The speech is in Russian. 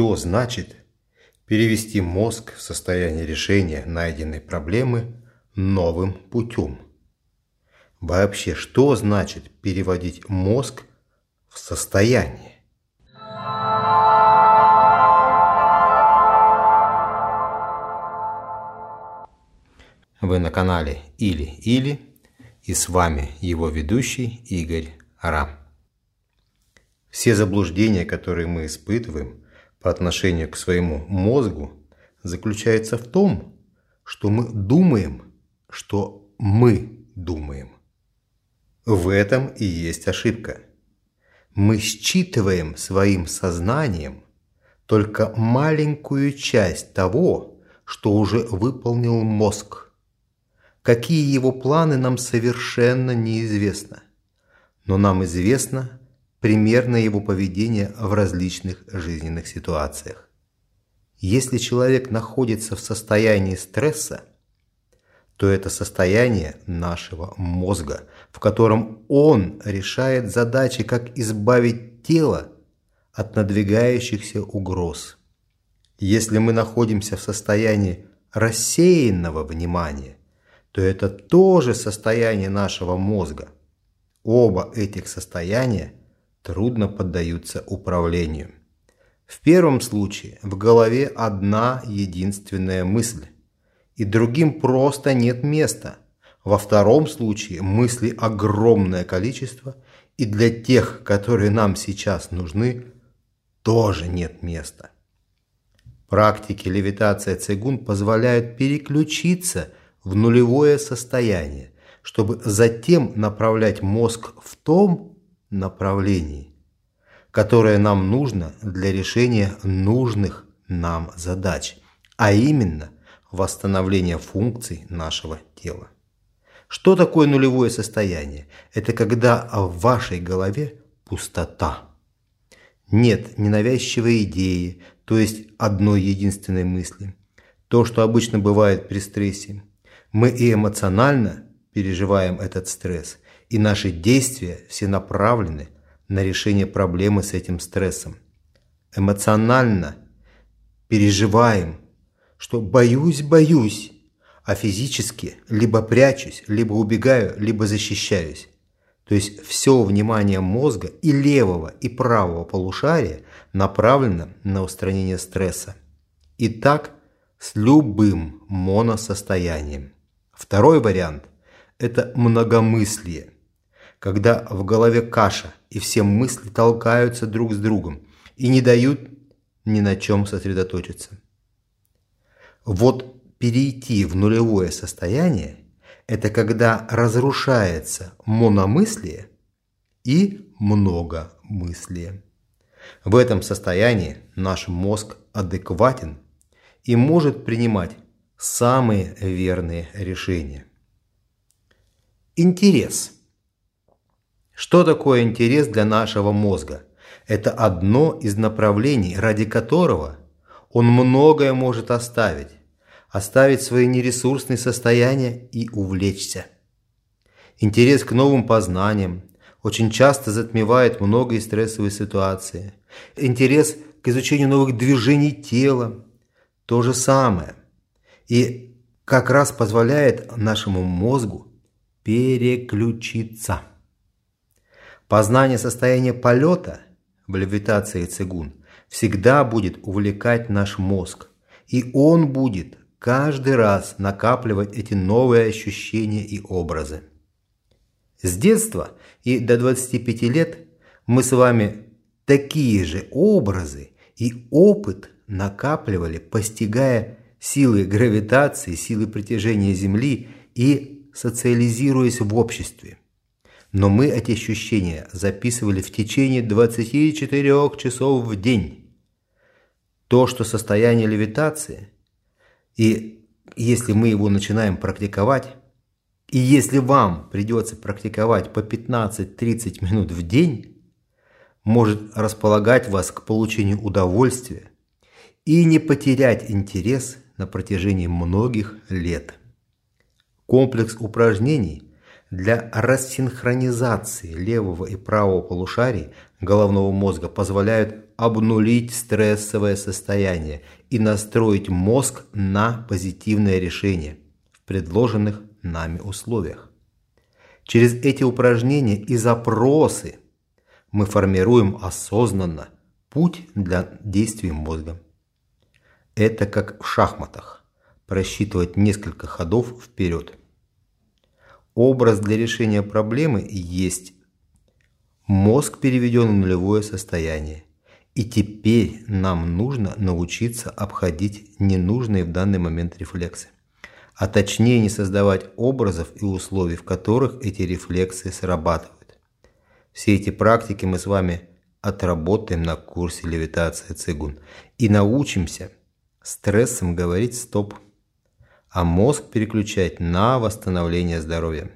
Что значит перевести мозг в состояние решения найденной проблемы новым путем? Вообще, что значит переводить мозг в состояние? Вы на канале Или-Или и с вами его ведущий Игорь Рам. Все заблуждения, которые мы испытываем по отношению к своему мозгу, заключаются в том, что мы думаем, что мы думаем. В этом и есть ошибка. Мы считываем своим сознанием только маленькую часть того, что уже выполнил мозг. Какие его планы нам совершенно неизвестно. Но нам известно примерное его поведение в различных жизненных ситуациях. Если человек находится в состоянии стресса, то это состояние нашего мозга, в котором он решает задачи, как избавить тело от надвигающихся угроз. Если мы находимся в состоянии рассеянного внимания, то это тоже состояние нашего мозга. Оба этих состояния трудно поддаются управлению. В первом случае в голове одна единственная мысль – и другим просто нет места. Во втором случае мыслей огромное количество, и для тех, которые нам сейчас нужны, тоже нет места. Практики левитация цигун позволяют переключиться в нулевое состояние, чтобы затем направлять мозг в том направлении, которое нам нужно для решения нужных нам задач, а именно – восстановления функций нашего тела. Что такое нулевое состояние? Это когда в вашей голове пустота. Нет ненавязчивой идеи, то есть одной единственной мысли. То, что обычно бывает при стрессе. Мы и эмоционально переживаем этот стресс, и наши действия все направлены на решение проблемы с этим стрессом. Эмоционально переживаем что боюсь, боюсь, а физически либо прячусь, либо убегаю, либо защищаюсь. То есть все внимание мозга и левого, и правого полушария направлено на устранение стресса. И так с любым моносостоянием. Второй вариант – это многомыслие, когда в голове каша и все мысли толкаются друг с другом и не дают ни на чем сосредоточиться. Вот перейти в нулевое состояние – это когда разрушается мономыслие и многомыслие. В этом состоянии наш мозг адекватен и может принимать самые верные решения. Интерес. Что такое интерес для нашего мозга? Это одно из направлений, ради которого он многое может оставить, оставить свои нересурсные состояния и увлечься. Интерес к новым познаниям очень часто затмевает многие стрессовые ситуации. Интерес к изучению новых движений тела – то же самое. И как раз позволяет нашему мозгу переключиться. Познание состояния полета в левитации цигун всегда будет увлекать наш мозг, и он будет каждый раз накапливать эти новые ощущения и образы. С детства и до 25 лет мы с вами такие же образы и опыт накапливали, постигая силы гравитации, силы притяжения Земли и социализируясь в обществе. Но мы эти ощущения записывали в течение 24 часов в день. То, что состояние левитации – и если мы его начинаем практиковать, и если вам придется практиковать по 15-30 минут в день, может располагать вас к получению удовольствия и не потерять интерес на протяжении многих лет. Комплекс упражнений для рассинхронизации левого и правого полушарий головного мозга позволяют обнулить стрессовое состояние и настроить мозг на позитивное решение в предложенных нами условиях. Через эти упражнения и запросы мы формируем осознанно путь для действий мозга. Это как в шахматах – просчитывать несколько ходов вперед. Образ для решения проблемы есть Мозг переведен в нулевое состояние. И теперь нам нужно научиться обходить ненужные в данный момент рефлексы. А точнее не создавать образов и условий, в которых эти рефлексы срабатывают. Все эти практики мы с вами отработаем на курсе левитация цигун и научимся стрессом говорить стоп, а мозг переключать на восстановление здоровья.